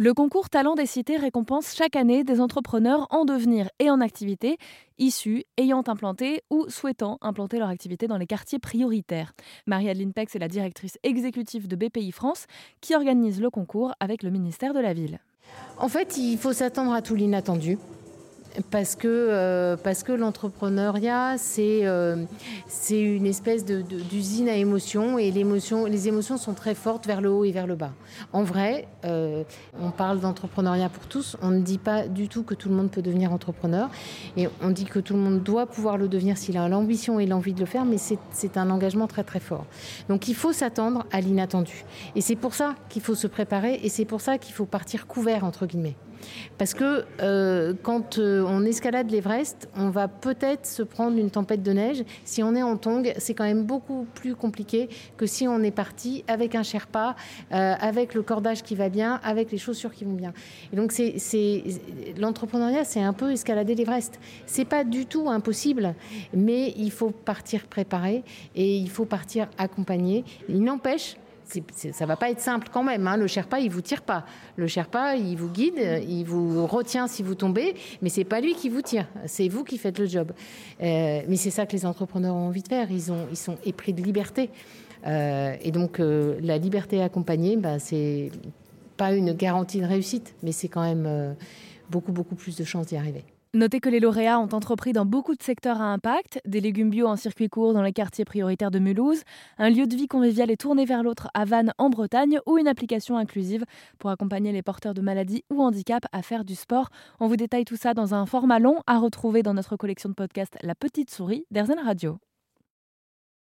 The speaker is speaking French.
Le concours Talent des cités récompense chaque année des entrepreneurs en devenir et en activité, issus, ayant implanté ou souhaitant implanter leur activité dans les quartiers prioritaires. Marie-Adeline Pex est la directrice exécutive de BPI France qui organise le concours avec le ministère de la Ville. En fait, il faut s'attendre à tout l'inattendu parce que, euh, que l'entrepreneuriat, c'est euh, une espèce d'usine à émotions et l'émotion, les émotions sont très fortes vers le haut et vers le bas. En vrai, euh, on parle d'entrepreneuriat pour tous, on ne dit pas du tout que tout le monde peut devenir entrepreneur et on dit que tout le monde doit pouvoir le devenir s'il a l'ambition et l'envie de le faire, mais c'est un engagement très très fort. Donc il faut s'attendre à l'inattendu. Et c'est pour ça qu'il faut se préparer et c'est pour ça qu'il faut partir couvert, entre guillemets. Parce que euh, quand euh, on escalade l'Everest, on va peut-être se prendre une tempête de neige. Si on est en tong, c'est quand même beaucoup plus compliqué que si on est parti avec un Sherpa, euh, avec le cordage qui va bien, avec les chaussures qui vont bien. Et donc l'entrepreneuriat, c'est un peu escalader l'Everest. C'est pas du tout impossible, mais il faut partir préparé et il faut partir accompagné. Il n'empêche ça va pas être simple quand même. Hein. Le Sherpa, il vous tire pas. Le Sherpa, il vous guide, il vous retient si vous tombez, mais c'est pas lui qui vous tire. C'est vous qui faites le job. Euh, mais c'est ça que les entrepreneurs ont envie de faire. Ils sont épris de liberté. Euh, et donc, euh, la liberté accompagnée, bah, c'est pas une garantie de réussite, mais c'est quand même beaucoup, beaucoup plus de chances d'y arriver. Notez que les lauréats ont entrepris dans beaucoup de secteurs à impact, des légumes bio en circuit court dans les quartiers prioritaires de Mulhouse, un lieu de vie convivial et tourné vers l'autre à Vannes en Bretagne ou une application inclusive pour accompagner les porteurs de maladies ou handicap à faire du sport. On vous détaille tout ça dans un format long à retrouver dans notre collection de podcasts La Petite Souris d'Airzen Radio.